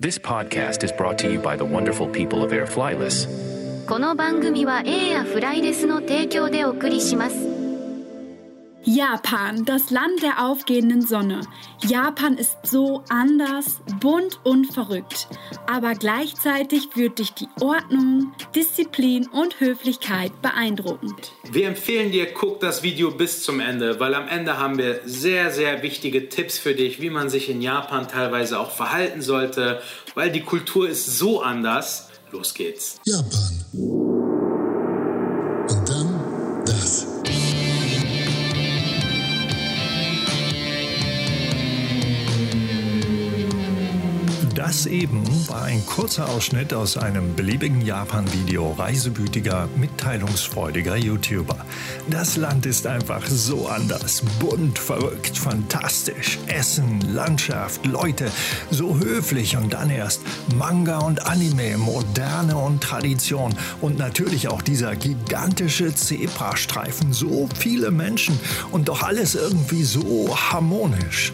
This podcast is brought to you by the wonderful people of Air Flyless. この番組は A やフライレスの提供でお送りします Japan, das Land der aufgehenden Sonne. Japan ist so anders, bunt und verrückt. Aber gleichzeitig führt dich die Ordnung, Disziplin und Höflichkeit beeindruckend. Wir empfehlen dir, guck das Video bis zum Ende, weil am Ende haben wir sehr, sehr wichtige Tipps für dich, wie man sich in Japan teilweise auch verhalten sollte, weil die Kultur ist so anders. Los geht's. Japan. Das eben war ein kurzer Ausschnitt aus einem beliebigen Japan-Video reisebütiger, mitteilungsfreudiger YouTuber. Das Land ist einfach so anders, bunt, verrückt, fantastisch. Essen, Landschaft, Leute, so höflich und dann erst Manga und Anime, Moderne und Tradition und natürlich auch dieser gigantische Zebrastreifen, so viele Menschen und doch alles irgendwie so harmonisch.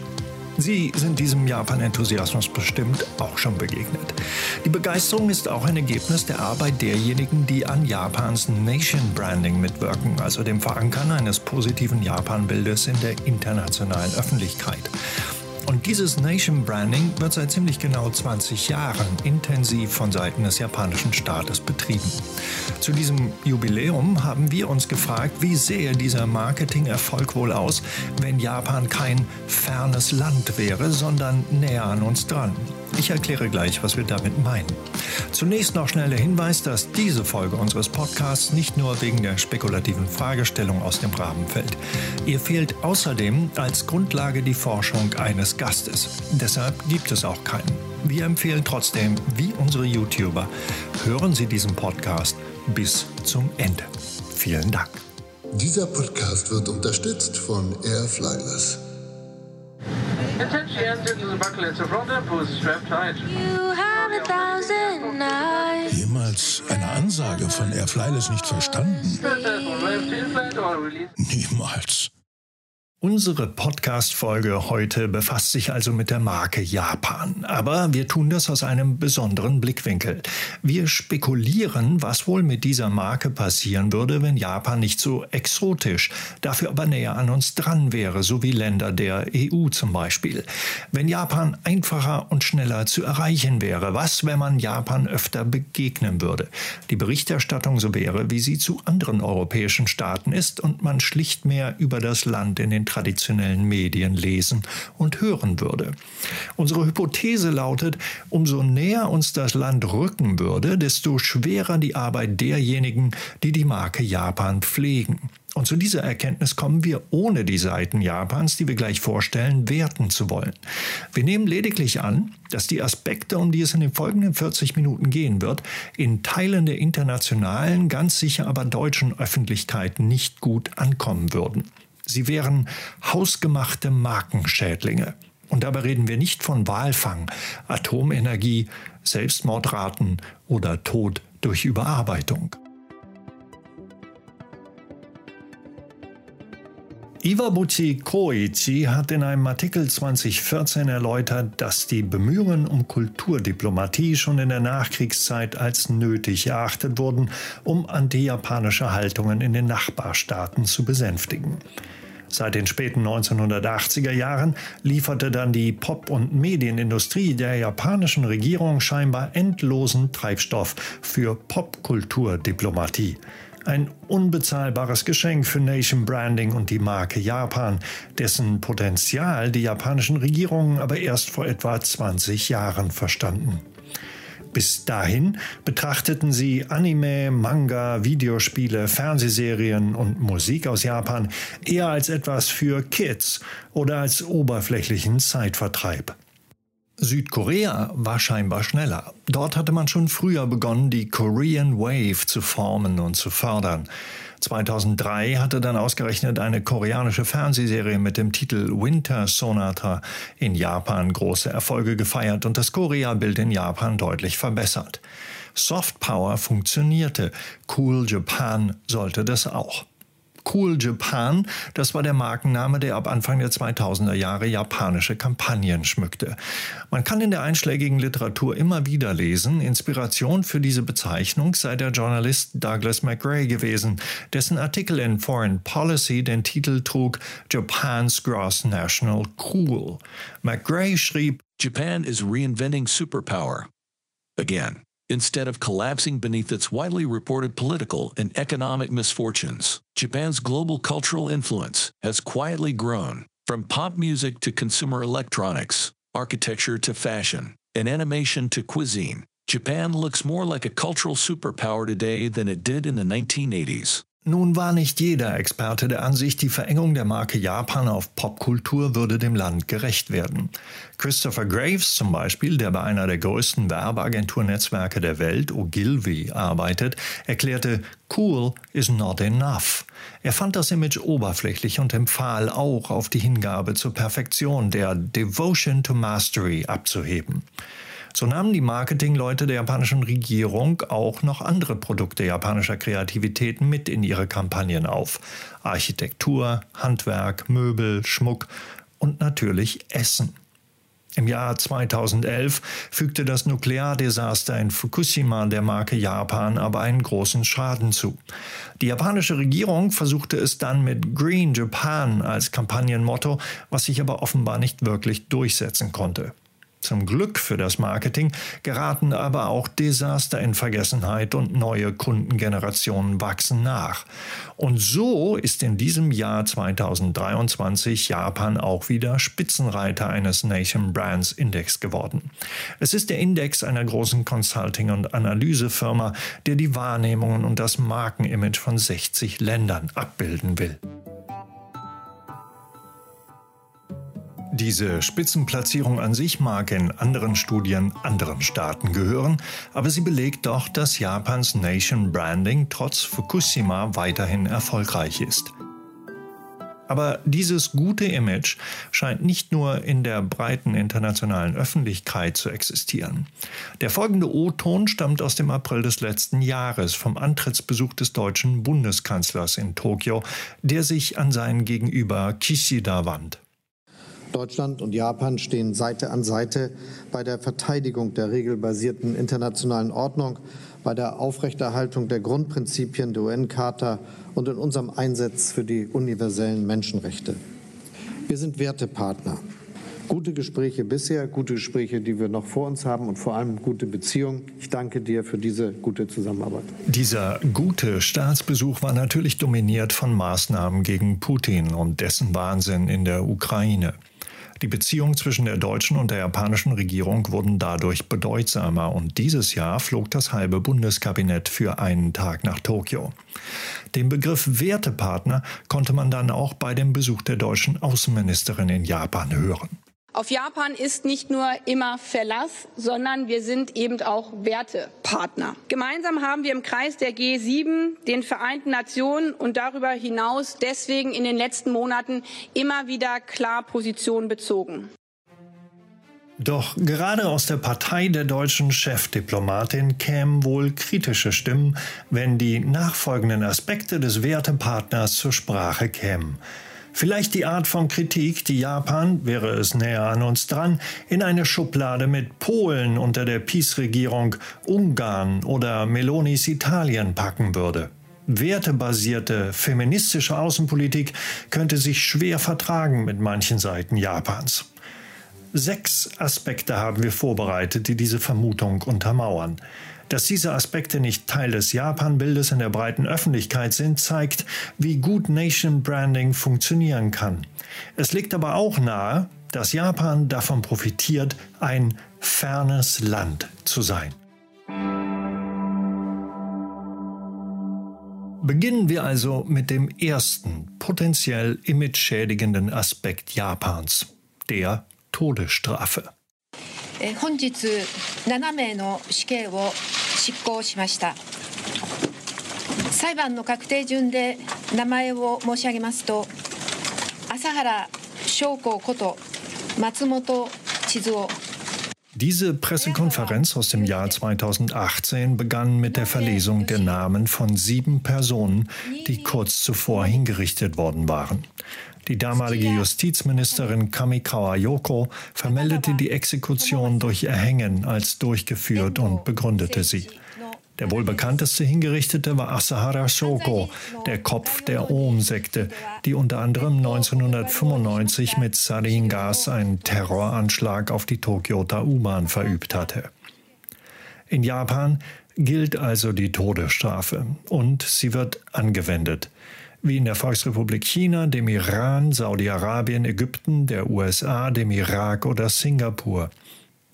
Sie sind diesem Japan-Enthusiasmus bestimmt auch schon begegnet. Die Begeisterung ist auch ein Ergebnis der Arbeit derjenigen, die an Japans Nation Branding mitwirken, also dem Verankern eines positiven Japan-Bildes in der internationalen Öffentlichkeit. Und dieses Nation Branding wird seit ziemlich genau 20 Jahren intensiv von Seiten des japanischen Staates betrieben. Zu diesem Jubiläum haben wir uns gefragt, wie sähe dieser Marketingerfolg wohl aus, wenn Japan kein fernes Land wäre, sondern näher an uns dran. Ich erkläre gleich, was wir damit meinen. Zunächst noch schnell der Hinweis, dass diese Folge unseres Podcasts nicht nur wegen der spekulativen Fragestellung aus dem Rahmen fällt. Ihr fehlt außerdem als Grundlage die Forschung eines Gastes. Deshalb gibt es auch keinen. Wir empfehlen trotzdem, wie unsere YouTuber, hören Sie diesen Podcast bis zum Ende. Vielen Dank. Dieser Podcast wird unterstützt von Air Flyless. Attention, enter to the bucklet of front and pose strap tight. You have a thousand eyes. Jemals eine Ansage von Air Flyless nicht verstanden? Niemals. Unsere Podcast-Folge heute befasst sich also mit der Marke Japan. Aber wir tun das aus einem besonderen Blickwinkel. Wir spekulieren, was wohl mit dieser Marke passieren würde, wenn Japan nicht so exotisch, dafür aber näher an uns dran wäre, so wie Länder der EU zum Beispiel. Wenn Japan einfacher und schneller zu erreichen wäre, was, wenn man Japan öfter begegnen würde? Die Berichterstattung so wäre, wie sie zu anderen europäischen Staaten ist und man schlicht mehr über das Land in den traditionellen Medien lesen und hören würde. Unsere Hypothese lautet, umso näher uns das Land rücken würde, desto schwerer die Arbeit derjenigen, die die Marke Japan pflegen. Und zu dieser Erkenntnis kommen wir, ohne die Seiten Japans, die wir gleich vorstellen, werten zu wollen. Wir nehmen lediglich an, dass die Aspekte, um die es in den folgenden 40 Minuten gehen wird, in Teilen der internationalen, ganz sicher aber deutschen Öffentlichkeit nicht gut ankommen würden. Sie wären hausgemachte Markenschädlinge. Und dabei reden wir nicht von Walfang, Atomenergie, Selbstmordraten oder Tod durch Überarbeitung. Iwabuchi Koichi hat in einem Artikel 2014 erläutert, dass die Bemühungen um Kulturdiplomatie schon in der Nachkriegszeit als nötig erachtet wurden, um antijapanische Haltungen in den Nachbarstaaten zu besänftigen. Seit den späten 1980er Jahren lieferte dann die Pop- und Medienindustrie der japanischen Regierung scheinbar endlosen Treibstoff für Popkulturdiplomatie. Ein unbezahlbares Geschenk für Nation Branding und die Marke Japan, dessen Potenzial die japanischen Regierungen aber erst vor etwa 20 Jahren verstanden. Bis dahin betrachteten sie Anime, Manga, Videospiele, Fernsehserien und Musik aus Japan eher als etwas für Kids oder als oberflächlichen Zeitvertreib. Südkorea war scheinbar schneller. Dort hatte man schon früher begonnen, die Korean Wave zu formen und zu fördern. 2003 hatte dann ausgerechnet eine koreanische Fernsehserie mit dem Titel Winter Sonata in Japan große Erfolge gefeiert und das Korea-Bild in Japan deutlich verbessert. Soft Power funktionierte, Cool Japan sollte das auch. Cool Japan, das war der Markenname, der ab Anfang der 2000er Jahre japanische Kampagnen schmückte. Man kann in der einschlägigen Literatur immer wieder lesen, Inspiration für diese Bezeichnung sei der Journalist Douglas McRae gewesen, dessen Artikel in Foreign Policy den Titel trug Japan's Gross National Cool. McRae schrieb, Japan is reinventing superpower. Again, instead of collapsing beneath its widely reported political and economic misfortunes. Japan's global cultural influence has quietly grown, from pop music to consumer electronics, architecture to fashion, and animation to cuisine. Japan looks more like a cultural superpower today than it did in the 1980s. Nun war nicht jeder Experte der Ansicht, die Verengung der Marke Japan auf Popkultur würde dem Land gerecht werden. Christopher Graves zum Beispiel, der bei einer der größten Werbeagenturnetzwerke der Welt, Ogilvy, arbeitet, erklärte, Cool is not enough. Er fand das Image oberflächlich und empfahl auch auf die Hingabe zur Perfektion, der Devotion to Mastery abzuheben. So nahmen die Marketingleute der japanischen Regierung auch noch andere Produkte japanischer Kreativität mit in ihre Kampagnen auf. Architektur, Handwerk, Möbel, Schmuck und natürlich Essen. Im Jahr 2011 fügte das Nukleardesaster in Fukushima der Marke Japan aber einen großen Schaden zu. Die japanische Regierung versuchte es dann mit Green Japan als Kampagnenmotto, was sich aber offenbar nicht wirklich durchsetzen konnte. Zum Glück für das Marketing geraten aber auch Desaster in Vergessenheit und neue Kundengenerationen wachsen nach. Und so ist in diesem Jahr 2023 Japan auch wieder Spitzenreiter eines Nation Brands Index geworden. Es ist der Index einer großen Consulting- und Analysefirma, der die Wahrnehmungen und das Markenimage von 60 Ländern abbilden will. Diese Spitzenplatzierung an sich mag in anderen Studien anderen Staaten gehören, aber sie belegt doch, dass Japans Nation Branding trotz Fukushima weiterhin erfolgreich ist. Aber dieses gute Image scheint nicht nur in der breiten internationalen Öffentlichkeit zu existieren. Der folgende O-Ton stammt aus dem April des letzten Jahres vom Antrittsbesuch des deutschen Bundeskanzlers in Tokio, der sich an seinen Gegenüber Kishida wand. Deutschland und Japan stehen Seite an Seite bei der Verteidigung der regelbasierten internationalen Ordnung, bei der Aufrechterhaltung der Grundprinzipien der UN-Charta und in unserem Einsatz für die universellen Menschenrechte. Wir sind Wertepartner. Gute Gespräche bisher, gute Gespräche, die wir noch vor uns haben und vor allem gute Beziehungen. Ich danke dir für diese gute Zusammenarbeit. Dieser gute Staatsbesuch war natürlich dominiert von Maßnahmen gegen Putin und dessen Wahnsinn in der Ukraine. Die Beziehungen zwischen der deutschen und der japanischen Regierung wurden dadurch bedeutsamer und dieses Jahr flog das halbe Bundeskabinett für einen Tag nach Tokio. Den Begriff Wertepartner konnte man dann auch bei dem Besuch der deutschen Außenministerin in Japan hören. Auf Japan ist nicht nur immer Verlass, sondern wir sind eben auch Wertepartner. Gemeinsam haben wir im Kreis der G7, den Vereinten Nationen und darüber hinaus deswegen in den letzten Monaten immer wieder klar Position bezogen. Doch gerade aus der Partei der deutschen Chefdiplomatin kämen wohl kritische Stimmen, wenn die nachfolgenden Aspekte des Wertepartners zur Sprache kämen. Vielleicht die Art von Kritik, die Japan, wäre es näher an uns dran, in eine Schublade mit Polen unter der Peace-Regierung, Ungarn oder Melonis Italien packen würde. Wertebasierte feministische Außenpolitik könnte sich schwer vertragen mit manchen Seiten Japans. Sechs Aspekte haben wir vorbereitet, die diese Vermutung untermauern. Dass diese Aspekte nicht Teil des Japan-Bildes in der breiten Öffentlichkeit sind, zeigt, wie gut Nation Branding funktionieren kann. Es liegt aber auch nahe, dass Japan davon profitiert, ein fernes Land zu sein. Beginnen wir also mit dem ersten potenziell imageschädigenden Aspekt Japans, der Todesstrafe. 本日7名の死刑を執行しました裁判の確定順で名前を申し上げますと朝原翔子こと松本千鶴 Diese Pressekonferenz aus dem Jahr 2018 begann mit der Verlesung der Namen von sieben Personen, die kurz zuvor hingerichtet worden waren. Die damalige Justizministerin Kamikawa Yoko vermeldete die Exekution durch Erhängen als durchgeführt und begründete sie. Der wohl bekannteste Hingerichtete war Asahara Shoko, der Kopf der Ohm-Sekte, die unter anderem 1995 mit Sarin-Gas einen Terroranschlag auf die Tokioter U-Bahn verübt hatte. In Japan gilt also die Todesstrafe und sie wird angewendet. Wie in der Volksrepublik China, dem Iran, Saudi-Arabien, Ägypten, der USA, dem Irak oder Singapur.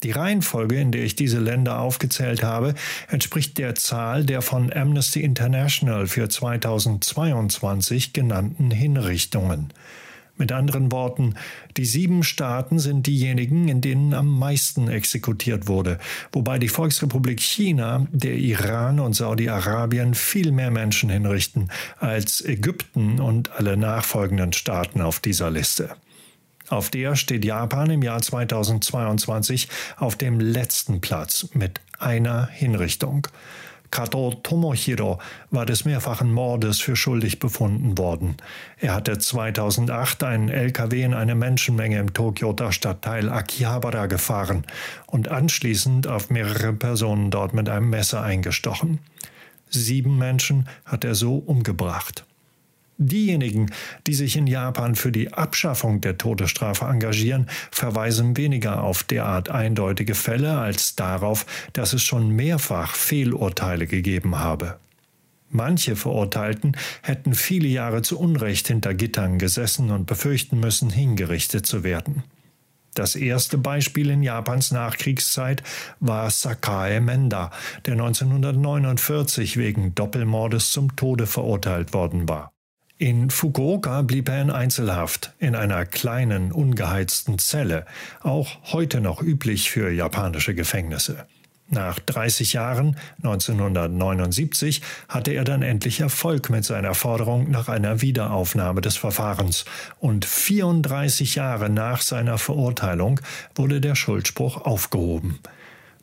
Die Reihenfolge, in der ich diese Länder aufgezählt habe, entspricht der Zahl der von Amnesty International für 2022 genannten Hinrichtungen. Mit anderen Worten, die sieben Staaten sind diejenigen, in denen am meisten exekutiert wurde, wobei die Volksrepublik China, der Iran und Saudi-Arabien viel mehr Menschen hinrichten als Ägypten und alle nachfolgenden Staaten auf dieser Liste. Auf der steht Japan im Jahr 2022 auf dem letzten Platz mit einer Hinrichtung. Kato Tomohiro war des mehrfachen Mordes für schuldig befunden worden. Er hatte 2008 einen LKW in eine Menschenmenge im Tokioter Stadtteil Akihabara gefahren und anschließend auf mehrere Personen dort mit einem Messer eingestochen. Sieben Menschen hat er so umgebracht. Diejenigen, die sich in Japan für die Abschaffung der Todesstrafe engagieren, verweisen weniger auf derart eindeutige Fälle als darauf, dass es schon mehrfach Fehlurteile gegeben habe. Manche Verurteilten hätten viele Jahre zu Unrecht hinter Gittern gesessen und befürchten müssen, hingerichtet zu werden. Das erste Beispiel in Japans Nachkriegszeit war Sakae Menda, der 1949 wegen Doppelmordes zum Tode verurteilt worden war. In Fukuoka blieb er in Einzelhaft, in einer kleinen, ungeheizten Zelle, auch heute noch üblich für japanische Gefängnisse. Nach 30 Jahren, 1979, hatte er dann endlich Erfolg mit seiner Forderung nach einer Wiederaufnahme des Verfahrens und 34 Jahre nach seiner Verurteilung wurde der Schuldspruch aufgehoben.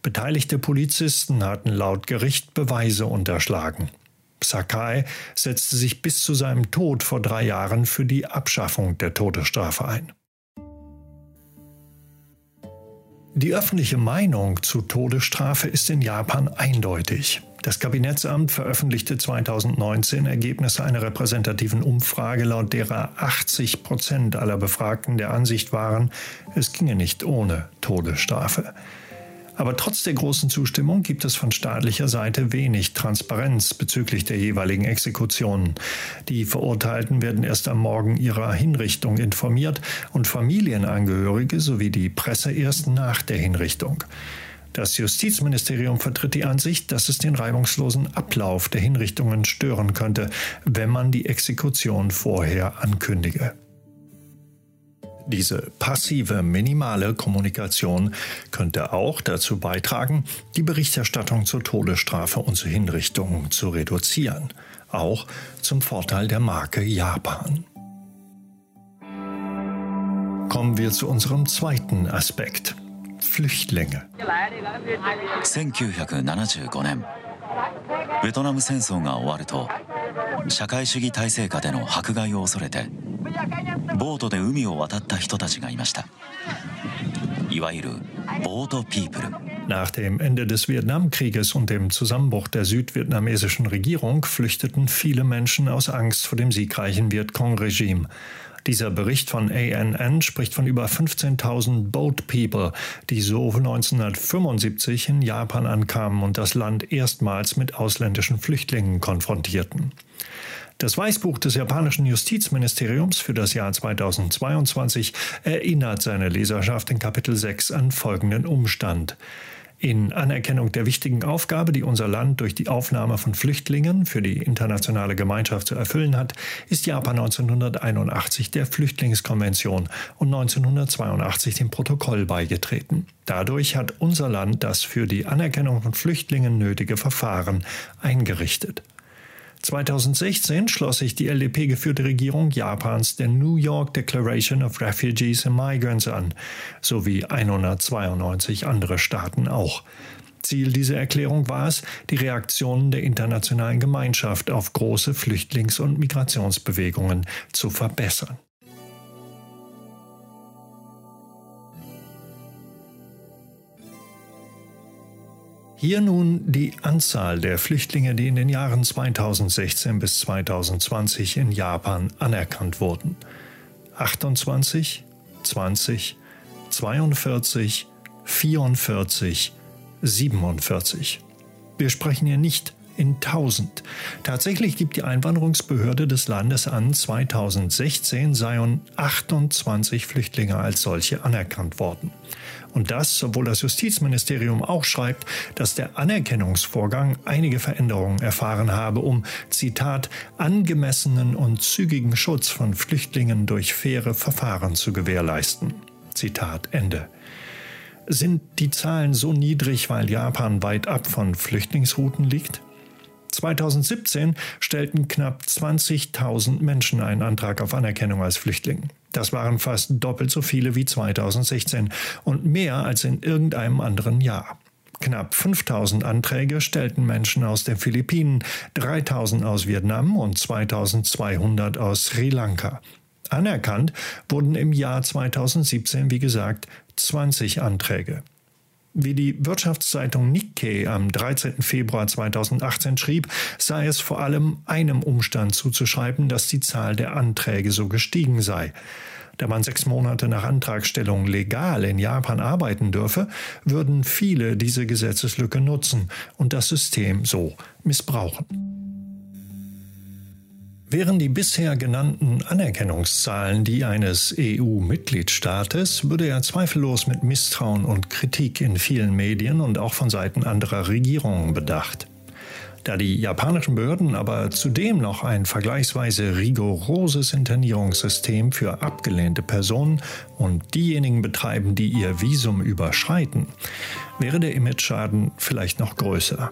Beteiligte Polizisten hatten laut Gericht Beweise unterschlagen. Sakai setzte sich bis zu seinem Tod vor drei Jahren für die Abschaffung der Todesstrafe ein. Die öffentliche Meinung zu Todesstrafe ist in Japan eindeutig. Das Kabinettsamt veröffentlichte 2019 Ergebnisse einer repräsentativen Umfrage, laut derer 80 Prozent aller Befragten der Ansicht waren, es ginge nicht ohne Todesstrafe. Aber trotz der großen Zustimmung gibt es von staatlicher Seite wenig Transparenz bezüglich der jeweiligen Exekutionen. Die Verurteilten werden erst am Morgen ihrer Hinrichtung informiert und Familienangehörige sowie die Presse erst nach der Hinrichtung. Das Justizministerium vertritt die Ansicht, dass es den reibungslosen Ablauf der Hinrichtungen stören könnte, wenn man die Exekution vorher ankündige. Diese passive, minimale Kommunikation könnte auch dazu beitragen, die Berichterstattung zur Todesstrafe und zur Hinrichtung zu reduzieren, auch zum Vorteil der Marke Japan. Kommen wir zu unserem zweiten Aspekt. Flüchtlinge. 1975年ベトナム戦争が終わると社会主義体制下での迫害を恐れて ボートで海を渡った人たちがいましたいわゆるボートピープル Nach dem Ende des Vietnamkrieges und dem Zusammenbruch der südvietnamesischen Regierung flüchteten viele Menschen aus Angst vor dem siegreichen Vietcong-Regime. Dieser Bericht von ANN spricht von über 15.000 Boat People, die so 1975 in Japan ankamen und das Land erstmals mit ausländischen Flüchtlingen konfrontierten. Das Weißbuch des japanischen Justizministeriums für das Jahr 2022 erinnert seine Leserschaft in Kapitel 6 an folgenden Umstand. In Anerkennung der wichtigen Aufgabe, die unser Land durch die Aufnahme von Flüchtlingen für die internationale Gemeinschaft zu erfüllen hat, ist Japan 1981 der Flüchtlingskonvention und 1982 dem Protokoll beigetreten. Dadurch hat unser Land das für die Anerkennung von Flüchtlingen nötige Verfahren eingerichtet. 2016 schloss sich die LDP-geführte Regierung Japans der New York Declaration of Refugees and Migrants an, sowie 192 andere Staaten auch. Ziel dieser Erklärung war es, die Reaktionen der internationalen Gemeinschaft auf große Flüchtlings- und Migrationsbewegungen zu verbessern. Hier nun die Anzahl der Flüchtlinge, die in den Jahren 2016 bis 2020 in Japan anerkannt wurden. 28, 20, 42, 44, 47. Wir sprechen hier nicht in 1000. Tatsächlich gibt die Einwanderungsbehörde des Landes an, 2016 seien 28 Flüchtlinge als solche anerkannt worden. Und das, obwohl das Justizministerium auch schreibt, dass der Anerkennungsvorgang einige Veränderungen erfahren habe, um, Zitat, angemessenen und zügigen Schutz von Flüchtlingen durch faire Verfahren zu gewährleisten. Zitat Ende. Sind die Zahlen so niedrig, weil Japan weit ab von Flüchtlingsrouten liegt? 2017 stellten knapp 20.000 Menschen einen Antrag auf Anerkennung als Flüchtling. Das waren fast doppelt so viele wie 2016 und mehr als in irgendeinem anderen Jahr. Knapp 5000 Anträge stellten Menschen aus den Philippinen, 3000 aus Vietnam und 2200 aus Sri Lanka. Anerkannt wurden im Jahr 2017, wie gesagt, 20 Anträge. Wie die Wirtschaftszeitung Nikkei am 13. Februar 2018 schrieb, sei es vor allem einem Umstand zuzuschreiben, dass die Zahl der Anträge so gestiegen sei. Da man sechs Monate nach Antragstellung legal in Japan arbeiten dürfe, würden viele diese Gesetzeslücke nutzen und das System so missbrauchen. Wären die bisher genannten Anerkennungszahlen die eines EU-Mitgliedstaates, würde er zweifellos mit Misstrauen und Kritik in vielen Medien und auch von Seiten anderer Regierungen bedacht. Da die japanischen Behörden aber zudem noch ein vergleichsweise rigoroses Internierungssystem für abgelehnte Personen und diejenigen betreiben, die ihr Visum überschreiten, wäre der Imageschaden vielleicht noch größer.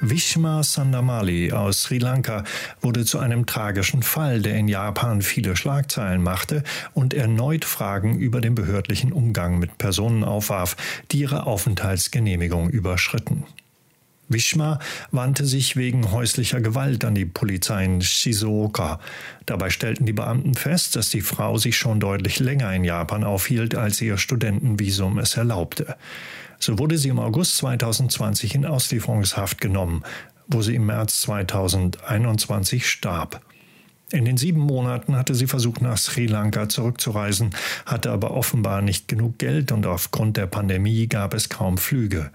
Vishma Sandamali aus Sri Lanka wurde zu einem tragischen Fall, der in Japan viele Schlagzeilen machte und erneut Fragen über den behördlichen Umgang mit Personen aufwarf, die ihre Aufenthaltsgenehmigung überschritten. Vishma wandte sich wegen häuslicher Gewalt an die Polizei in Shizuoka. Dabei stellten die Beamten fest, dass die Frau sich schon deutlich länger in Japan aufhielt, als ihr Studentenvisum es erlaubte. So wurde sie im August 2020 in Auslieferungshaft genommen, wo sie im März 2021 starb. In den sieben Monaten hatte sie versucht, nach Sri Lanka zurückzureisen, hatte aber offenbar nicht genug Geld und aufgrund der Pandemie gab es kaum Flüge.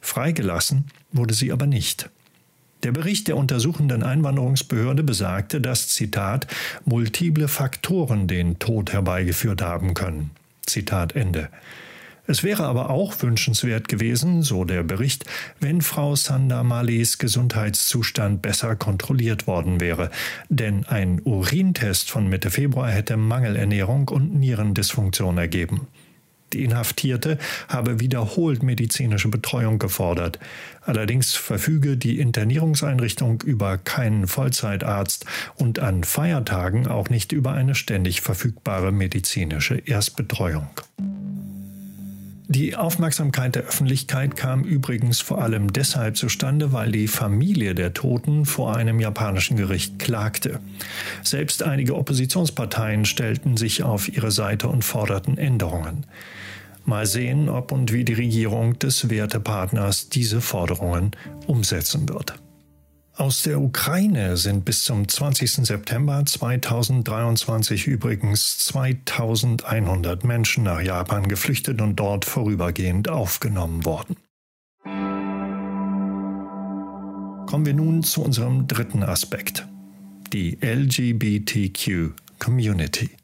Freigelassen wurde sie aber nicht. Der Bericht der untersuchenden Einwanderungsbehörde besagte, dass, Zitat, multiple Faktoren den Tod herbeigeführt haben können. Zitat Ende. Es wäre aber auch wünschenswert gewesen, so der Bericht, wenn Frau Sandamalis Gesundheitszustand besser kontrolliert worden wäre. Denn ein Urintest von Mitte Februar hätte Mangelernährung und Nierendysfunktion ergeben. Die Inhaftierte habe wiederholt medizinische Betreuung gefordert. Allerdings verfüge die Internierungseinrichtung über keinen Vollzeitarzt und an Feiertagen auch nicht über eine ständig verfügbare medizinische Erstbetreuung. Die Aufmerksamkeit der Öffentlichkeit kam übrigens vor allem deshalb zustande, weil die Familie der Toten vor einem japanischen Gericht klagte. Selbst einige Oppositionsparteien stellten sich auf ihre Seite und forderten Änderungen. Mal sehen, ob und wie die Regierung des Wertepartners diese Forderungen umsetzen wird. Aus der Ukraine sind bis zum 20. September 2023 übrigens 2100 Menschen nach Japan geflüchtet und dort vorübergehend aufgenommen worden. Kommen wir nun zu unserem dritten Aspekt, die LGBTQ Community.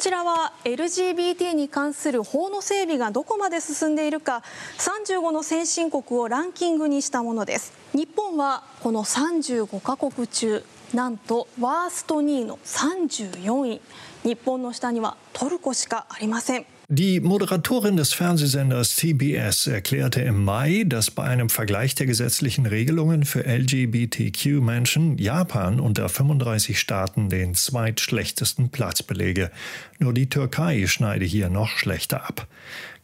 こちらは LGBT に関する法の整備がどこまで進んでいるか35の先進国をランキングにしたものです。日本はこの35カ国中なんとワースト2位の34位。日本の下にはトルコしかありません。Die Moderatorin des Fernsehsenders CBS erklärte im Mai, dass bei einem Vergleich der gesetzlichen Regelungen für LGBTQ-Menschen Japan unter 35 Staaten den zweitschlechtesten Platz belege. Nur die Türkei schneide hier noch schlechter ab.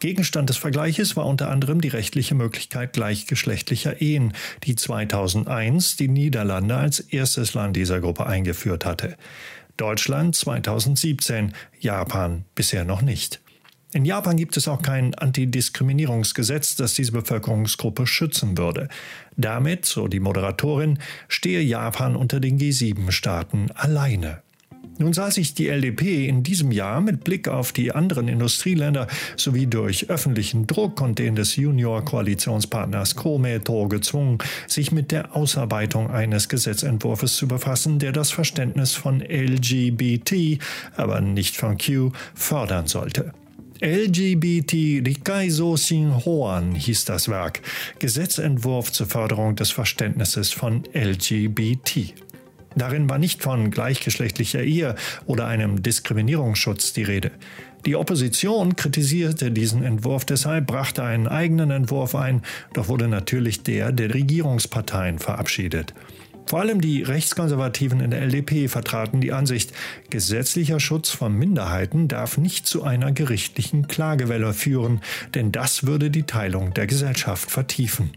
Gegenstand des Vergleiches war unter anderem die rechtliche Möglichkeit gleichgeschlechtlicher Ehen, die 2001 die Niederlande als erstes Land dieser Gruppe eingeführt hatte. Deutschland 2017, Japan bisher noch nicht. In Japan gibt es auch kein Antidiskriminierungsgesetz, das diese Bevölkerungsgruppe schützen würde. Damit, so die Moderatorin, stehe Japan unter den G7-Staaten alleine. Nun sah sich die LDP in diesem Jahr mit Blick auf die anderen Industrieländer sowie durch öffentlichen Druck und den des Junior-Koalitionspartners Kometo gezwungen, sich mit der Ausarbeitung eines Gesetzentwurfs zu befassen, der das Verständnis von LGBT, aber nicht von Q, fördern sollte. LGBT Rikaiso Shin Hoan hieß das Werk, Gesetzentwurf zur Förderung des Verständnisses von LGBT. Darin war nicht von gleichgeschlechtlicher Ehe oder einem Diskriminierungsschutz die Rede. Die Opposition kritisierte diesen Entwurf deshalb, brachte einen eigenen Entwurf ein, doch wurde natürlich der der Regierungsparteien verabschiedet. Vor allem die Rechtskonservativen in der LDP vertraten die Ansicht, gesetzlicher Schutz von Minderheiten darf nicht zu einer gerichtlichen Klagewelle führen, denn das würde die Teilung der Gesellschaft vertiefen.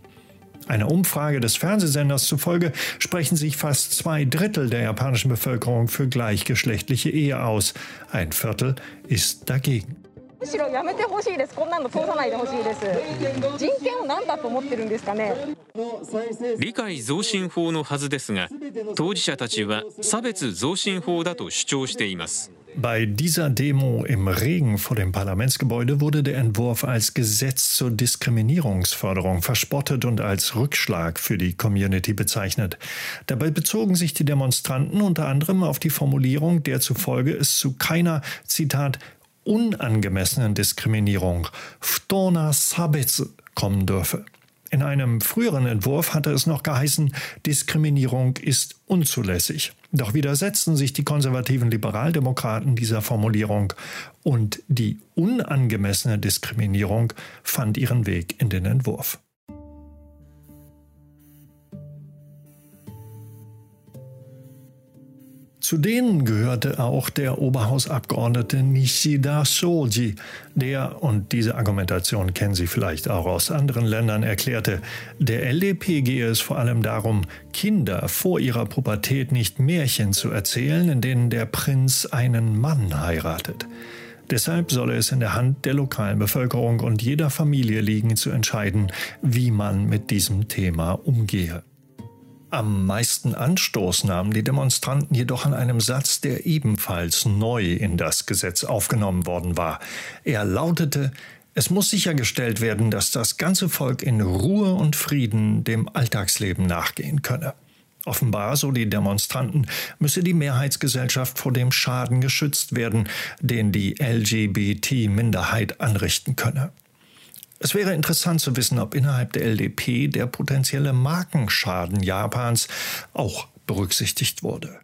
Einer Umfrage des Fernsehsenders zufolge sprechen sich fast zwei Drittel der japanischen Bevölkerung für gleichgeschlechtliche Ehe aus. Ein Viertel ist dagegen. むしろやめてほしいですこんなの通さないでほしいです人権を何だと思ってるんですかね理解増進法のはずですが当事者たちは差別増進法だと主張しています Bei dieser Demo im Regen vor dem Parlamentsgebäude wurde der Entwurf als Gesetz zur Diskriminierungsförderung verspottet und als Rückschlag für die Community bezeichnet. Dabei bezogen sich die Demonstranten unter anderem auf die Formulierung, der zufolge es zu keiner, Zitat, unangemessenen Diskriminierung, Ftona Sabetsu, kommen dürfe. In einem früheren Entwurf hatte es noch geheißen, Diskriminierung ist unzulässig. Doch widersetzten sich die konservativen Liberaldemokraten dieser Formulierung und die unangemessene Diskriminierung fand ihren Weg in den Entwurf. Zu denen gehörte auch der Oberhausabgeordnete Nishida Shoji, der, und diese Argumentation kennen Sie vielleicht auch aus anderen Ländern, erklärte, der LDP gehe es vor allem darum, Kinder vor ihrer Pubertät nicht Märchen zu erzählen, in denen der Prinz einen Mann heiratet. Deshalb solle es in der Hand der lokalen Bevölkerung und jeder Familie liegen, zu entscheiden, wie man mit diesem Thema umgehe. Am meisten Anstoß nahmen die Demonstranten jedoch an einem Satz, der ebenfalls neu in das Gesetz aufgenommen worden war. Er lautete Es muss sichergestellt werden, dass das ganze Volk in Ruhe und Frieden dem Alltagsleben nachgehen könne. Offenbar, so die Demonstranten, müsse die Mehrheitsgesellschaft vor dem Schaden geschützt werden, den die LGBT-Minderheit anrichten könne. Es wäre interessant zu wissen, ob innerhalb der LDP der potenzielle Markenschaden Japans auch berücksichtigt wurde.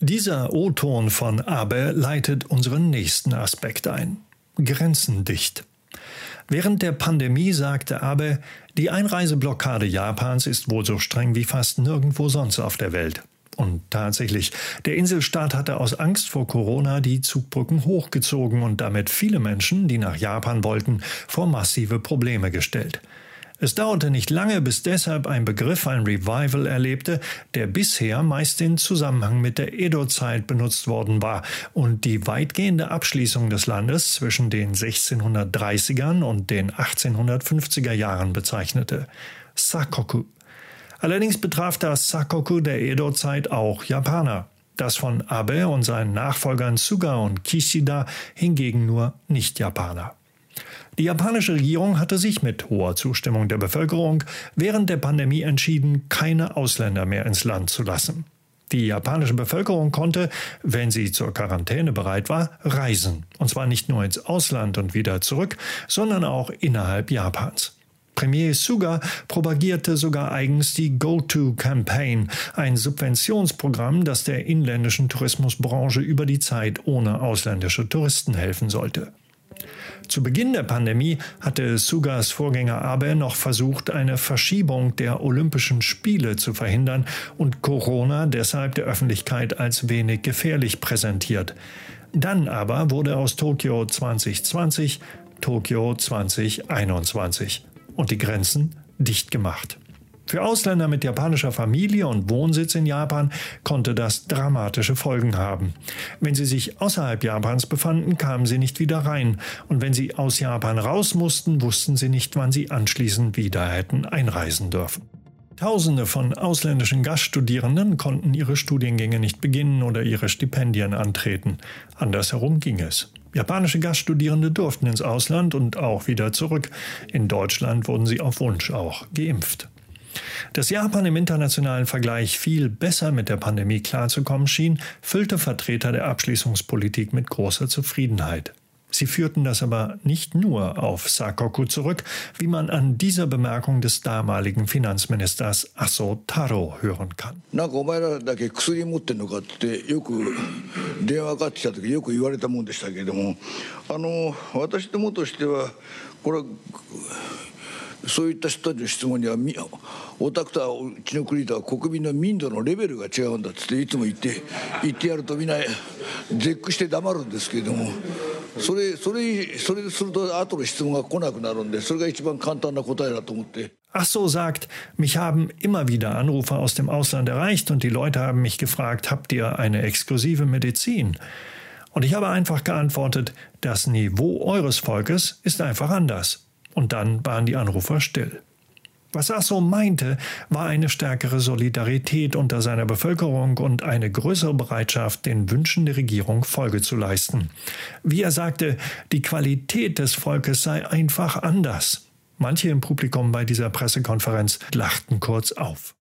Dieser O-Ton von Abe leitet unseren nächsten Aspekt ein. Grenzendicht. Während der Pandemie sagte Abe, die Einreiseblockade Japans ist wohl so streng wie fast nirgendwo sonst auf der Welt. Und tatsächlich, der Inselstaat hatte aus Angst vor Corona die Zugbrücken hochgezogen und damit viele Menschen, die nach Japan wollten, vor massive Probleme gestellt. Es dauerte nicht lange, bis deshalb ein Begriff ein Revival erlebte, der bisher meist in Zusammenhang mit der Edo-Zeit benutzt worden war und die weitgehende Abschließung des Landes zwischen den 1630ern und den 1850er Jahren bezeichnete. Sakoku. Allerdings betraf das Sakoku der Edo-Zeit auch Japaner. Das von Abe und seinen Nachfolgern Suga und Kishida hingegen nur Nicht-Japaner. Die japanische Regierung hatte sich mit hoher Zustimmung der Bevölkerung während der Pandemie entschieden, keine Ausländer mehr ins Land zu lassen. Die japanische Bevölkerung konnte, wenn sie zur Quarantäne bereit war, reisen. Und zwar nicht nur ins Ausland und wieder zurück, sondern auch innerhalb Japans. Premier Suga propagierte sogar eigens die Go-To-Campaign, ein Subventionsprogramm, das der inländischen Tourismusbranche über die Zeit ohne ausländische Touristen helfen sollte. Zu Beginn der Pandemie hatte Sugas Vorgänger Abe noch versucht, eine Verschiebung der Olympischen Spiele zu verhindern und Corona deshalb der Öffentlichkeit als wenig gefährlich präsentiert. Dann aber wurde aus Tokio 2020 Tokio 2021 und die Grenzen dicht gemacht. Für Ausländer mit japanischer Familie und Wohnsitz in Japan konnte das dramatische Folgen haben. Wenn sie sich außerhalb Japans befanden, kamen sie nicht wieder rein. Und wenn sie aus Japan raus mussten, wussten sie nicht, wann sie anschließend wieder hätten einreisen dürfen. Tausende von ausländischen Gaststudierenden konnten ihre Studiengänge nicht beginnen oder ihre Stipendien antreten. Andersherum ging es. Japanische Gaststudierende durften ins Ausland und auch wieder zurück. In Deutschland wurden sie auf Wunsch auch geimpft. Dass Japan im internationalen Vergleich viel besser mit der Pandemie klarzukommen schien, füllte Vertreter der Abschließungspolitik mit großer Zufriedenheit. Sie führten das aber nicht nur auf Sakoku zurück, wie man an dieser Bemerkung des damaligen Finanzministers Aso Taro hören kann. そういった人たちの質問にはオタクとはうちの国とは国民の民度のレベルが違うんだっつっていつも言って言ってやるとみんな絶句して黙るんですけれどもそれそれそれすると後の質問が来なくなるんでそれが一番簡単な答えだと思って。Asso sagt, mich haben immer wieder Anrufe aus dem Ausland erreicht und die Leute haben mich gefragt, habt ihr eine exklusive Medizin? Und ich habe einfach geantwortet, das Niveau eures Volkes ist einfach anders. Und dann waren die Anrufer still. Was Asso meinte, war eine stärkere Solidarität unter seiner Bevölkerung und eine größere Bereitschaft, den Wünschen der Regierung Folge zu leisten. Wie er sagte, die Qualität des Volkes sei einfach anders. Manche im Publikum bei dieser Pressekonferenz lachten kurz auf.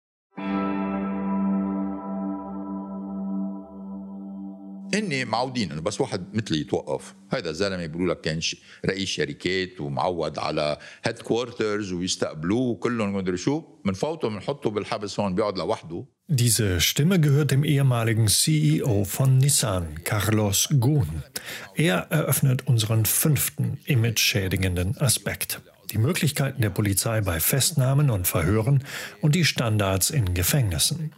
هن معودين انه بس واحد مثلي يتوقف هذا الزلمه بيقولوا لك كان رئيس شركات ومعود على هيد كوارترز ويستقبلوه وكلهم مدري شو بنفوته بنحطه بالحبس هون بيقعد لوحده Diese Stimme gehört dem ehemaligen CEO von Nissan, Carlos Ghosn. Er eröffnet unseren fünften image-schädigenden Aspekt. Die Möglichkeiten der Polizei bei Festnahmen und Verhören und die Standards in Gefängnissen.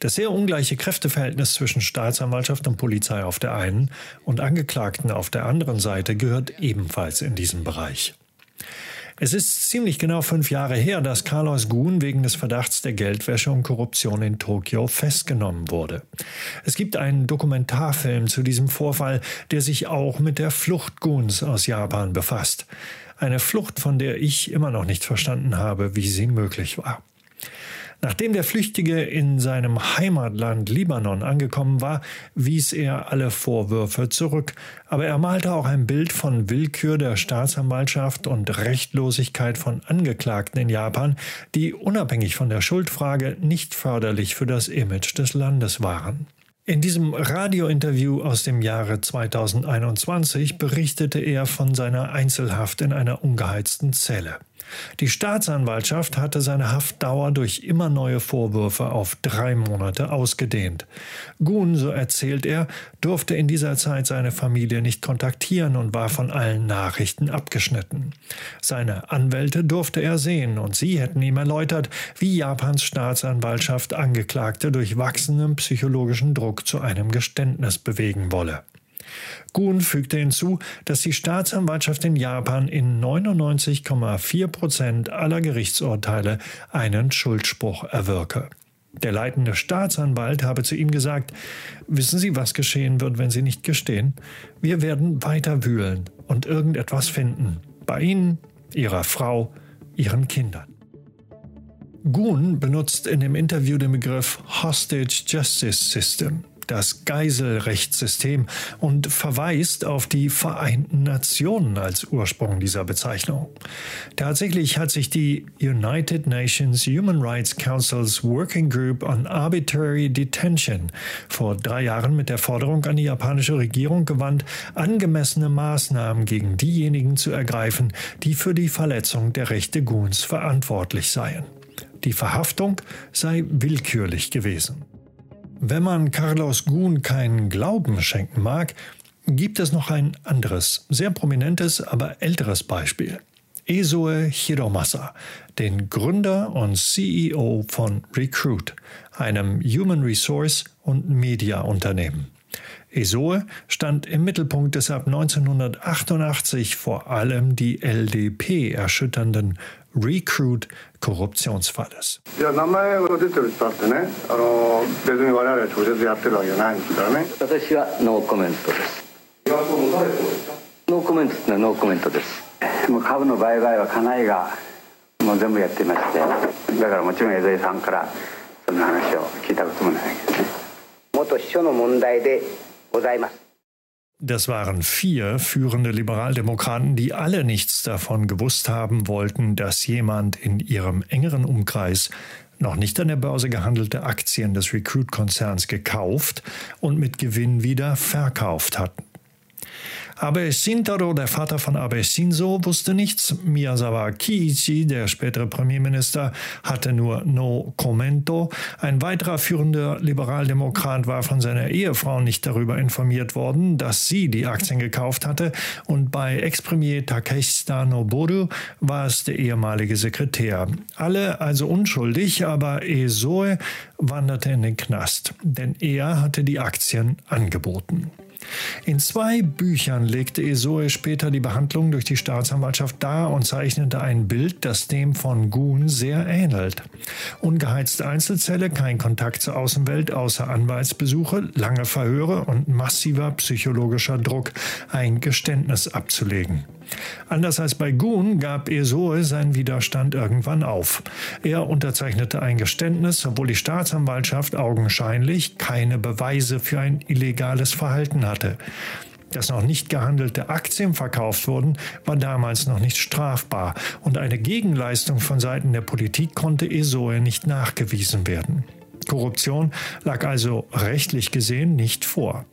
Das sehr ungleiche Kräfteverhältnis zwischen Staatsanwaltschaft und Polizei auf der einen und Angeklagten auf der anderen Seite gehört ebenfalls in diesen Bereich. Es ist ziemlich genau fünf Jahre her, dass Carlos Ghosn wegen des Verdachts der Geldwäsche und Korruption in Tokio festgenommen wurde. Es gibt einen Dokumentarfilm zu diesem Vorfall, der sich auch mit der Flucht Ghosns aus Japan befasst. Eine Flucht, von der ich immer noch nicht verstanden habe, wie sie möglich war. Nachdem der Flüchtige in seinem Heimatland Libanon angekommen war, wies er alle Vorwürfe zurück, aber er malte auch ein Bild von Willkür der Staatsanwaltschaft und Rechtlosigkeit von Angeklagten in Japan, die unabhängig von der Schuldfrage nicht förderlich für das Image des Landes waren. In diesem Radiointerview aus dem Jahre 2021 berichtete er von seiner Einzelhaft in einer ungeheizten Zelle. Die Staatsanwaltschaft hatte seine Haftdauer durch immer neue Vorwürfe auf drei Monate ausgedehnt. Gun, so erzählt er, durfte in dieser Zeit seine Familie nicht kontaktieren und war von allen Nachrichten abgeschnitten. Seine Anwälte durfte er sehen und sie hätten ihm erläutert, wie Japans Staatsanwaltschaft Angeklagte durch wachsenden psychologischen Druck zu einem Geständnis bewegen wolle. Gun fügte hinzu, dass die Staatsanwaltschaft in Japan in 99,4 Prozent aller Gerichtsurteile einen Schuldspruch erwirke. Der leitende Staatsanwalt habe zu ihm gesagt, wissen Sie, was geschehen wird, wenn Sie nicht gestehen? Wir werden weiter wühlen und irgendetwas finden. Bei Ihnen, Ihrer Frau, Ihren Kindern. Gun benutzt in dem Interview den Begriff Hostage Justice System. Das Geiselrechtssystem und verweist auf die Vereinten Nationen als Ursprung dieser Bezeichnung. Tatsächlich hat sich die United Nations Human Rights Council's Working Group on Arbitrary Detention vor drei Jahren mit der Forderung an die japanische Regierung gewandt, angemessene Maßnahmen gegen diejenigen zu ergreifen, die für die Verletzung der Rechte Guns verantwortlich seien. Die Verhaftung sei willkürlich gewesen. Wenn man Carlos Gun keinen Glauben schenken mag, gibt es noch ein anderes, sehr prominentes, aber älteres Beispiel. Esoe Hiromasa, den Gründer und CEO von Recruit, einem Human Resource und Media Unternehmen. Esoe stand im Mittelpunkt des ab 1988 vor allem die LDP erschütternden Recruit-Korruptionsfalles. いや名前が出てるってあってねあの別に我々直接やってるわけじゃないんですからね。私はノーコメントです。ノーコメントってのはノーコメントです。もう株の売買は家内がもう全部やってましてだからもちろん江添さんからそんな話を聞いたこともないけどね。元秘書の問題でございます Das waren vier führende Liberaldemokraten, die alle nichts davon gewusst haben wollten, dass jemand in ihrem engeren Umkreis noch nicht an der Börse gehandelte Aktien des Recruit-Konzerns gekauft und mit Gewinn wieder verkauft hatten. Abe Shintaro, der Vater von Abe Shinzo, wusste nichts. Miyazawa Kiichi, der spätere Premierminister, hatte nur no commento. Ein weiterer führender Liberaldemokrat war von seiner Ehefrau nicht darüber informiert worden, dass sie die Aktien gekauft hatte. Und bei Ex-Premier Takeshita Noboru war es der ehemalige Sekretär. Alle also unschuldig, aber Esoe wanderte in den Knast, denn er hatte die Aktien angeboten. In zwei Büchern legte Esoe später die Behandlung durch die Staatsanwaltschaft dar und zeichnete ein Bild, das dem von Gun sehr ähnelt. Ungeheizte Einzelzelle, kein Kontakt zur Außenwelt außer Anwaltsbesuche, lange Verhöre und massiver psychologischer Druck, ein Geständnis abzulegen. Anders als bei Gun gab Esoe seinen Widerstand irgendwann auf. Er unterzeichnete ein Geständnis, obwohl die Staatsanwaltschaft augenscheinlich keine Beweise für ein illegales Verhalten hatte. Dass noch nicht gehandelte Aktien verkauft wurden, war damals noch nicht strafbar und eine Gegenleistung von Seiten der Politik konnte Esoe nicht nachgewiesen werden. Korruption lag also rechtlich gesehen nicht vor.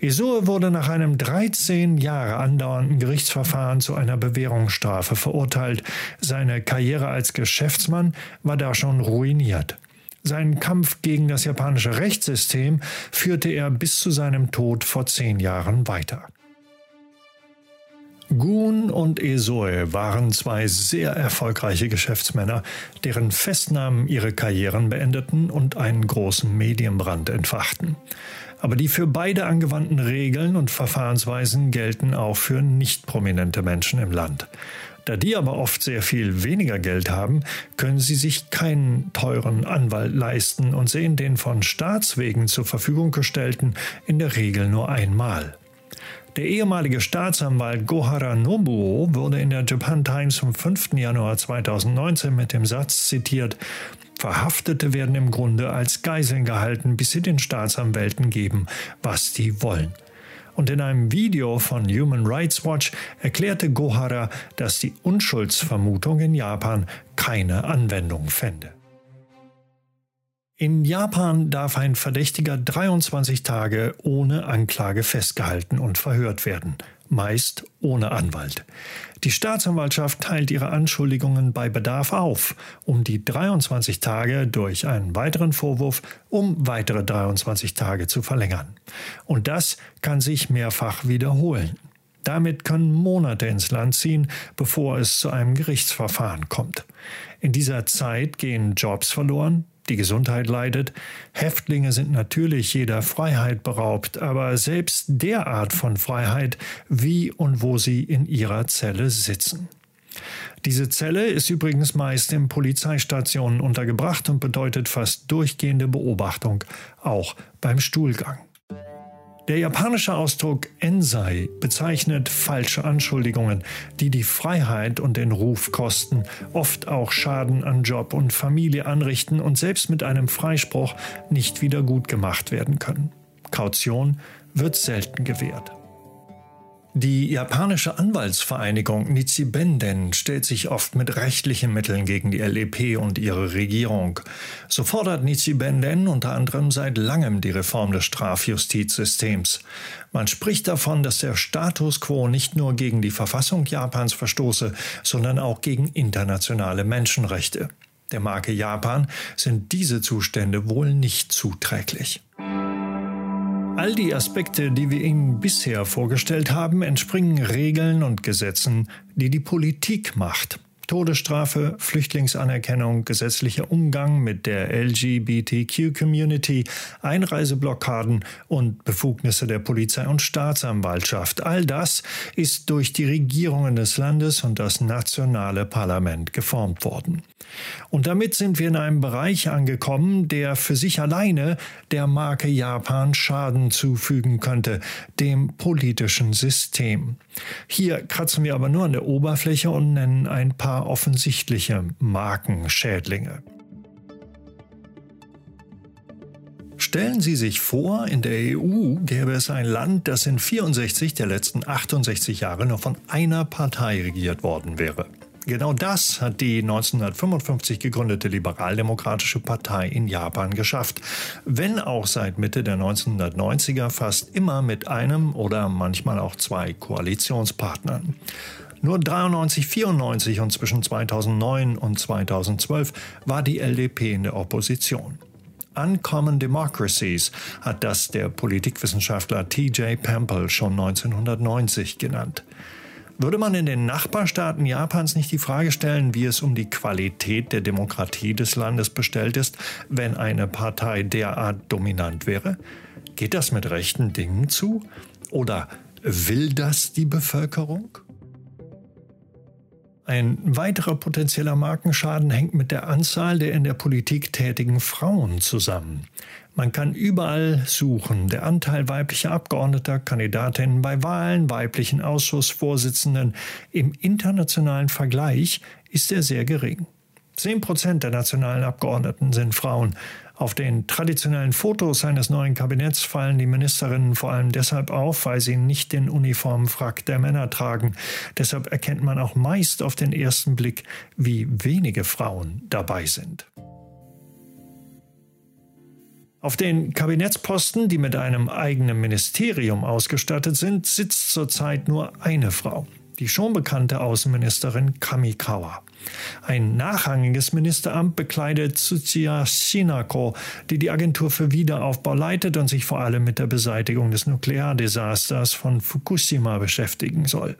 Esoe wurde nach einem 13 Jahre andauernden Gerichtsverfahren zu einer Bewährungsstrafe verurteilt. Seine Karriere als Geschäftsmann war da schon ruiniert. Seinen Kampf gegen das japanische Rechtssystem führte er bis zu seinem Tod vor zehn Jahren weiter. Gun und Esoe waren zwei sehr erfolgreiche Geschäftsmänner, deren Festnahmen ihre Karrieren beendeten und einen großen Medienbrand entfachten. Aber die für beide angewandten Regeln und Verfahrensweisen gelten auch für nicht prominente Menschen im Land. Da die aber oft sehr viel weniger Geld haben, können sie sich keinen teuren Anwalt leisten und sehen den von Staatswegen zur Verfügung gestellten in der Regel nur einmal. Der ehemalige Staatsanwalt Gohara Nobuo wurde in der Japan Times vom 5. Januar 2019 mit dem Satz zitiert, Verhaftete werden im Grunde als Geiseln gehalten, bis sie den Staatsanwälten geben, was die wollen. Und in einem Video von Human Rights Watch erklärte Gohara, dass die Unschuldsvermutung in Japan keine Anwendung fände. In Japan darf ein Verdächtiger 23 Tage ohne Anklage festgehalten und verhört werden, meist ohne Anwalt. Die Staatsanwaltschaft teilt ihre Anschuldigungen bei Bedarf auf, um die 23 Tage durch einen weiteren Vorwurf um weitere 23 Tage zu verlängern. Und das kann sich mehrfach wiederholen. Damit können Monate ins Land ziehen, bevor es zu einem Gerichtsverfahren kommt. In dieser Zeit gehen Jobs verloren, die Gesundheit leidet. Häftlinge sind natürlich jeder Freiheit beraubt, aber selbst der Art von Freiheit, wie und wo sie in ihrer Zelle sitzen. Diese Zelle ist übrigens meist in Polizeistationen untergebracht und bedeutet fast durchgehende Beobachtung, auch beim Stuhlgang. Der japanische Ausdruck Ensei bezeichnet falsche Anschuldigungen, die die Freiheit und den Ruf kosten, oft auch Schaden an Job und Familie anrichten und selbst mit einem Freispruch nicht wieder gut gemacht werden können. Kaution wird selten gewährt. Die japanische Anwaltsvereinigung Nichibenden stellt sich oft mit rechtlichen Mitteln gegen die LEP und ihre Regierung. So fordert Nichibenden unter anderem seit langem die Reform des Strafjustizsystems. Man spricht davon, dass der Status quo nicht nur gegen die Verfassung Japans verstoße, sondern auch gegen internationale Menschenrechte. Der Marke Japan sind diese Zustände wohl nicht zuträglich. All die Aspekte, die wir Ihnen bisher vorgestellt haben, entspringen Regeln und Gesetzen, die die Politik macht. Todesstrafe, Flüchtlingsanerkennung, gesetzlicher Umgang mit der LGBTQ-Community, Einreiseblockaden und Befugnisse der Polizei und Staatsanwaltschaft. All das ist durch die Regierungen des Landes und das nationale Parlament geformt worden. Und damit sind wir in einem Bereich angekommen, der für sich alleine der Marke Japan Schaden zufügen könnte, dem politischen System. Hier kratzen wir aber nur an der Oberfläche und nennen ein paar offensichtliche Markenschädlinge. Stellen Sie sich vor, in der EU gäbe es ein Land, das in 64 der letzten 68 Jahre nur von einer Partei regiert worden wäre. Genau das hat die 1955 gegründete Liberaldemokratische Partei in Japan geschafft, wenn auch seit Mitte der 1990er fast immer mit einem oder manchmal auch zwei Koalitionspartnern. Nur 93, 94 und zwischen 2009 und 2012 war die LDP in der Opposition. Uncommon Democracies hat das der Politikwissenschaftler TJ Pample schon 1990 genannt. Würde man in den Nachbarstaaten Japans nicht die Frage stellen, wie es um die Qualität der Demokratie des Landes bestellt ist, wenn eine Partei derart dominant wäre? Geht das mit rechten Dingen zu? Oder will das die Bevölkerung? Ein weiterer potenzieller Markenschaden hängt mit der Anzahl der in der Politik tätigen Frauen zusammen. Man kann überall suchen. Der Anteil weiblicher Abgeordneter, Kandidatinnen bei Wahlen, weiblichen Ausschussvorsitzenden im internationalen Vergleich ist er sehr gering. Zehn Prozent der nationalen Abgeordneten sind Frauen. Auf den traditionellen Fotos eines neuen Kabinetts fallen die Ministerinnen vor allem deshalb auf, weil sie nicht den Uniformfrack der Männer tragen. Deshalb erkennt man auch meist auf den ersten Blick, wie wenige Frauen dabei sind. Auf den Kabinettsposten, die mit einem eigenen Ministerium ausgestattet sind, sitzt zurzeit nur eine Frau die schon bekannte Außenministerin Kamikawa. Ein nachrangiges Ministeramt bekleidet Tsuchiya Shinako, die die Agentur für Wiederaufbau leitet und sich vor allem mit der Beseitigung des Nukleardesasters von Fukushima beschäftigen soll.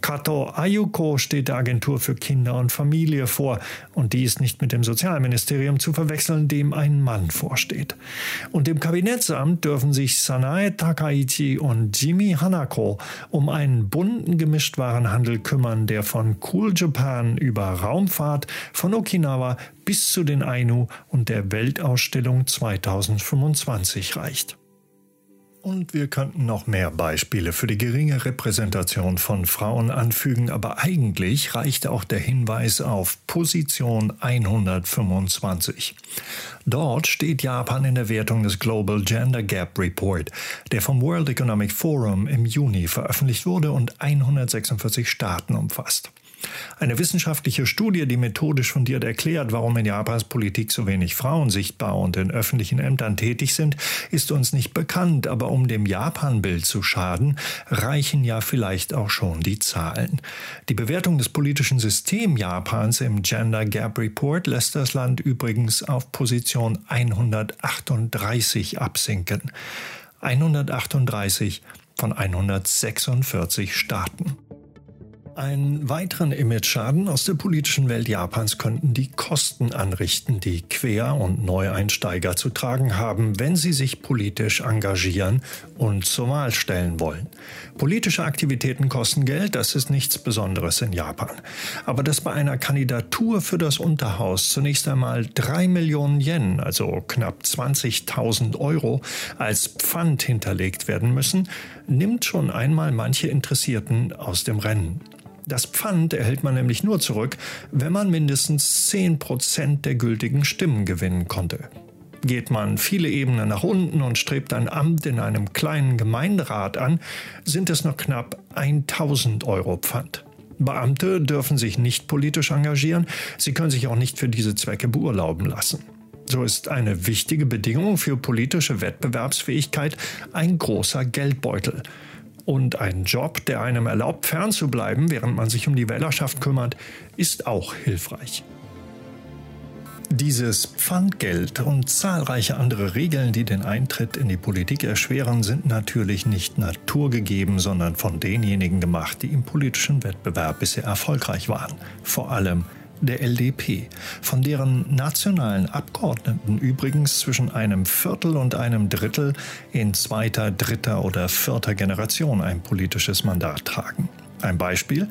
Kato Ayuko steht der Agentur für Kinder und Familie vor und die ist nicht mit dem Sozialministerium zu verwechseln, dem ein Mann vorsteht. Und im Kabinettsamt dürfen sich Sanae Takaichi und Jimmy Hanako um einen bunten Gemischtwarenhandel kümmern, der von Cool Japan über Raumfahrt, von Okinawa bis zu den Ainu und der Weltausstellung 2025 reicht. Und wir könnten noch mehr Beispiele für die geringe Repräsentation von Frauen anfügen, aber eigentlich reicht auch der Hinweis auf Position 125. Dort steht Japan in der Wertung des Global Gender Gap Report, der vom World Economic Forum im Juni veröffentlicht wurde und 146 Staaten umfasst. Eine wissenschaftliche Studie, die methodisch fundiert erklärt, warum in Japans Politik so wenig Frauen sichtbar und in öffentlichen Ämtern tätig sind, ist uns nicht bekannt, aber um dem Japan-Bild zu schaden, reichen ja vielleicht auch schon die Zahlen. Die Bewertung des politischen Systems Japans im Gender Gap Report lässt das Land übrigens auf Position 138 absinken. 138 von 146 Staaten. Einen weiteren Image-Schaden aus der politischen Welt Japans könnten die Kosten anrichten, die Quer- und Neueinsteiger zu tragen haben, wenn sie sich politisch engagieren und zur Wahl stellen wollen. Politische Aktivitäten kosten Geld, das ist nichts Besonderes in Japan. Aber dass bei einer Kandidatur für das Unterhaus zunächst einmal drei Millionen Yen, also knapp 20.000 Euro, als Pfand hinterlegt werden müssen, nimmt schon einmal manche Interessierten aus dem Rennen. Das Pfand erhält man nämlich nur zurück, wenn man mindestens 10 Prozent der gültigen Stimmen gewinnen konnte. Geht man viele Ebenen nach unten und strebt ein Amt in einem kleinen Gemeinderat an, sind es noch knapp 1000 Euro Pfand. Beamte dürfen sich nicht politisch engagieren, sie können sich auch nicht für diese Zwecke beurlauben lassen. So ist eine wichtige Bedingung für politische Wettbewerbsfähigkeit ein großer Geldbeutel. Und ein Job, der einem erlaubt, fernzubleiben, während man sich um die Wählerschaft kümmert, ist auch hilfreich. Dieses Pfandgeld und zahlreiche andere Regeln, die den Eintritt in die Politik erschweren, sind natürlich nicht naturgegeben, sondern von denjenigen gemacht, die im politischen Wettbewerb bisher erfolgreich waren. Vor allem der LDP, von deren nationalen Abgeordneten übrigens zwischen einem Viertel und einem Drittel in zweiter, dritter oder vierter Generation ein politisches Mandat tragen. Ein Beispiel.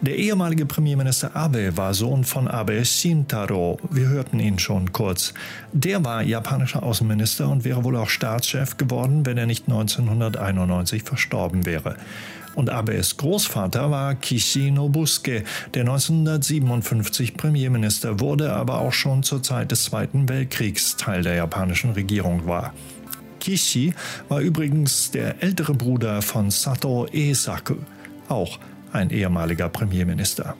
Der ehemalige Premierminister Abe war Sohn von Abe Shintaro. Wir hörten ihn schon kurz. Der war japanischer Außenminister und wäre wohl auch Staatschef geworden, wenn er nicht 1991 verstorben wäre. Und Abes Großvater war Kishi Nobusuke, der 1957 Premierminister wurde, aber auch schon zur Zeit des Zweiten Weltkriegs Teil der japanischen Regierung war. Kishi war übrigens der ältere Bruder von Sato Eisaku, auch ein ehemaliger Premierminister.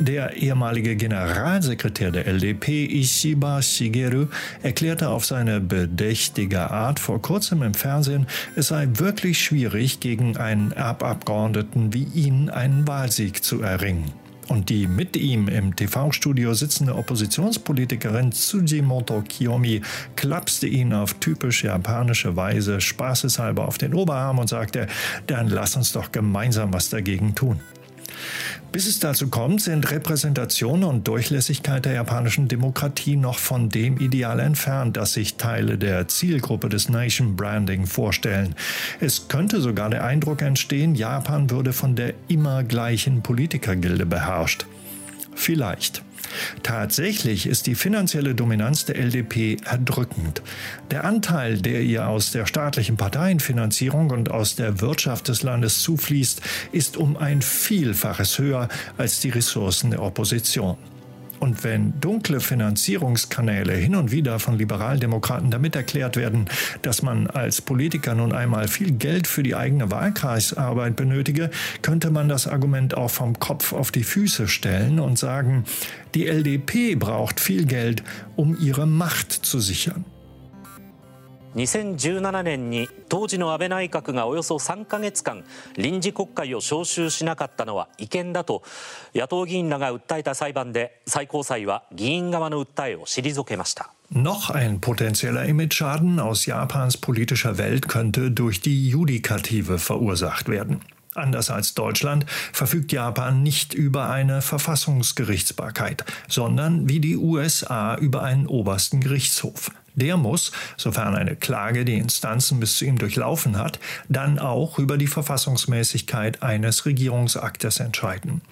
Der ehemalige Generalsekretär der LDP, Ishiba Shigeru, erklärte auf seine bedächtige Art vor kurzem im Fernsehen, es sei wirklich schwierig, gegen einen Erbabgeordneten wie ihn einen Wahlsieg zu erringen. Und die mit ihm im TV-Studio sitzende Oppositionspolitikerin Tsujimoto Kiyomi klapste ihn auf typisch japanische Weise spaßeshalber auf den Oberarm und sagte, dann lass uns doch gemeinsam was dagegen tun. Bis es dazu kommt, sind Repräsentation und Durchlässigkeit der japanischen Demokratie noch von dem Ideal entfernt, das sich Teile der Zielgruppe des Nation Branding vorstellen. Es könnte sogar der Eindruck entstehen, Japan würde von der immer gleichen Politikergilde beherrscht. Vielleicht. Tatsächlich ist die finanzielle Dominanz der LDP erdrückend. Der Anteil, der ihr aus der staatlichen Parteienfinanzierung und aus der Wirtschaft des Landes zufließt, ist um ein Vielfaches höher als die Ressourcen der Opposition. Und wenn dunkle Finanzierungskanäle hin und wieder von Liberaldemokraten damit erklärt werden, dass man als Politiker nun einmal viel Geld für die eigene Wahlkreisarbeit benötige, könnte man das Argument auch vom Kopf auf die Füße stellen und sagen, die LDP braucht viel Geld, um ihre Macht zu sichern. 2017年に当時の安倍内閣がおよそ3か月間臨時国会を召集しなかったのは違憲だと野党議員らが訴えた裁判で最高裁は議員側の訴えを退けました。Noch ein potenzieller Image-Schaden aus Japans politischer Welt könnte durch die Judikative verursacht werden. Anders als Deutschland verfügt Japan nicht über eine Verfassungsgerichtsbarkeit, sondern wie die USA über einen obersten Gerichtshof. Der muss, sofern eine Klage die Instanzen bis zu ihm durchlaufen hat, dann auch über die Verfassungsmäßigkeit eines Regierungsaktes entscheiden.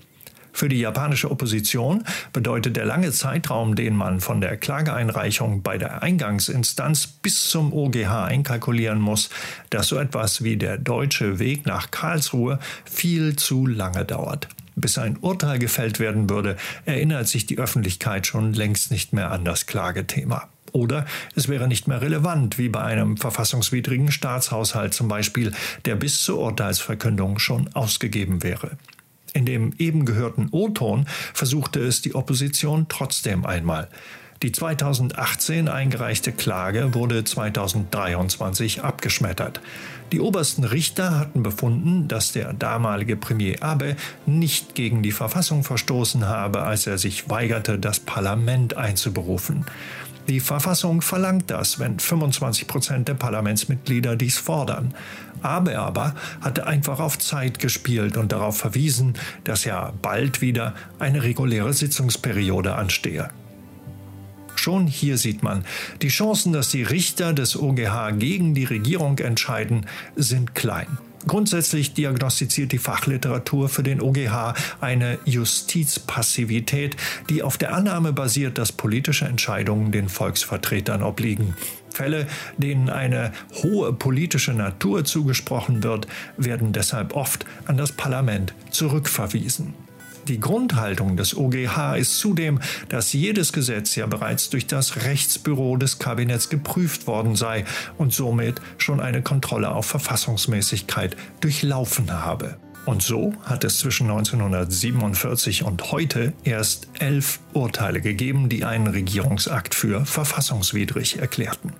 Für die japanische Opposition bedeutet der lange Zeitraum, den man von der Klageeinreichung bei der Eingangsinstanz bis zum OGH einkalkulieren muss, dass so etwas wie der deutsche Weg nach Karlsruhe viel zu lange dauert. Bis ein Urteil gefällt werden würde, erinnert sich die Öffentlichkeit schon längst nicht mehr an das Klagethema. Oder es wäre nicht mehr relevant, wie bei einem verfassungswidrigen Staatshaushalt zum Beispiel, der bis zur Urteilsverkündung schon ausgegeben wäre. In dem eben gehörten O-Ton versuchte es die Opposition trotzdem einmal. Die 2018 eingereichte Klage wurde 2023 abgeschmettert. Die obersten Richter hatten befunden, dass der damalige Premier Abe nicht gegen die Verfassung verstoßen habe, als er sich weigerte, das Parlament einzuberufen. Die Verfassung verlangt das, wenn 25 Prozent der Parlamentsmitglieder dies fordern. Abe aber hatte einfach auf Zeit gespielt und darauf verwiesen, dass ja bald wieder eine reguläre Sitzungsperiode anstehe. Schon hier sieht man, die Chancen, dass die Richter des OGH gegen die Regierung entscheiden, sind klein. Grundsätzlich diagnostiziert die Fachliteratur für den OGH eine Justizpassivität, die auf der Annahme basiert, dass politische Entscheidungen den Volksvertretern obliegen. Fälle, denen eine hohe politische Natur zugesprochen wird, werden deshalb oft an das Parlament zurückverwiesen. Die Grundhaltung des OGH ist zudem, dass jedes Gesetz ja bereits durch das Rechtsbüro des Kabinetts geprüft worden sei und somit schon eine Kontrolle auf Verfassungsmäßigkeit durchlaufen habe. Und so hat es zwischen 1947 und heute erst elf Urteile gegeben, die einen Regierungsakt für verfassungswidrig erklärten.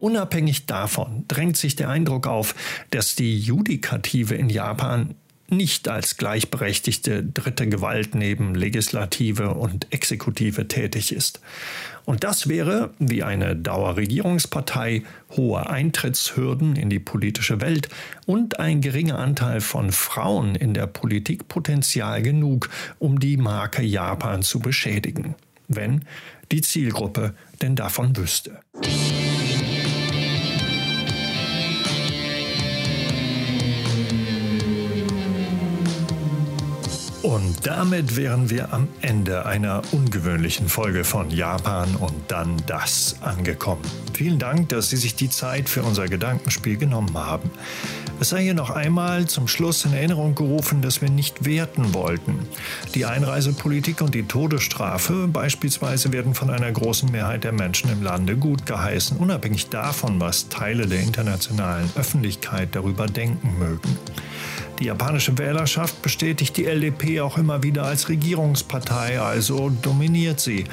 Unabhängig davon drängt sich der Eindruck auf, dass die Judikative in Japan nicht als gleichberechtigte dritte Gewalt neben Legislative und Exekutive tätig ist. Und das wäre, wie eine Dauerregierungspartei, hohe Eintrittshürden in die politische Welt und ein geringer Anteil von Frauen in der Politik Potenzial genug, um die Marke Japan zu beschädigen, wenn die Zielgruppe denn davon wüsste. Und damit wären wir am Ende einer ungewöhnlichen Folge von Japan und dann das angekommen. Vielen Dank, dass Sie sich die Zeit für unser Gedankenspiel genommen haben. Es sei hier noch einmal zum Schluss in Erinnerung gerufen, dass wir nicht werten wollten. Die Einreisepolitik und die Todesstrafe beispielsweise werden von einer großen Mehrheit der Menschen im Lande gut geheißen, unabhängig davon, was Teile der internationalen Öffentlichkeit darüber denken mögen. Die japanische Wählerschaft bestätigt die LDP auch immer wieder als Regierungspartei, also dominiert sie.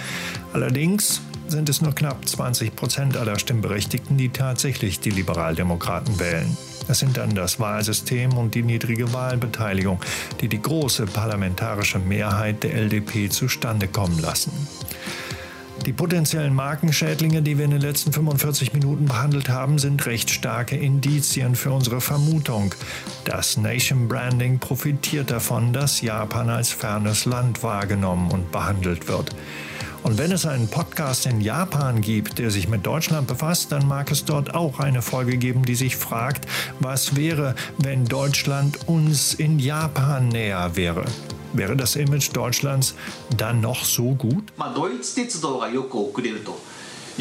Allerdings sind es nur knapp 20 Prozent aller Stimmberechtigten, die tatsächlich die Liberaldemokraten wählen. Es sind dann das Wahlsystem und die niedrige Wahlbeteiligung, die die große parlamentarische Mehrheit der LDP zustande kommen lassen. Die potenziellen Markenschädlinge, die wir in den letzten 45 Minuten behandelt haben, sind recht starke Indizien für unsere Vermutung. Das Nation Branding profitiert davon, dass Japan als fernes Land wahrgenommen und behandelt wird. Und wenn es einen Podcast in Japan gibt, der sich mit Deutschland befasst, dann mag es dort auch eine Folge geben, die sich fragt, was wäre, wenn Deutschland uns in Japan näher wäre Wäre das Image Deutschlands dann noch so gut? まあ、ドイツ鉄道がよく遅れると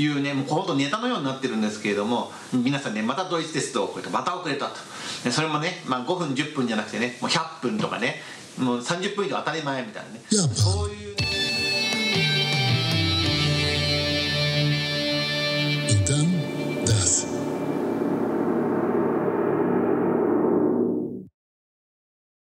いうねもうほとんどネタのようになってるんですけれども皆さんねまたドイツ鉄道遅れたまた遅れたとでそれもね、まあ、5分10分じゃなくてねもう100分とかねもう30分以上当たり前みたいなねそういう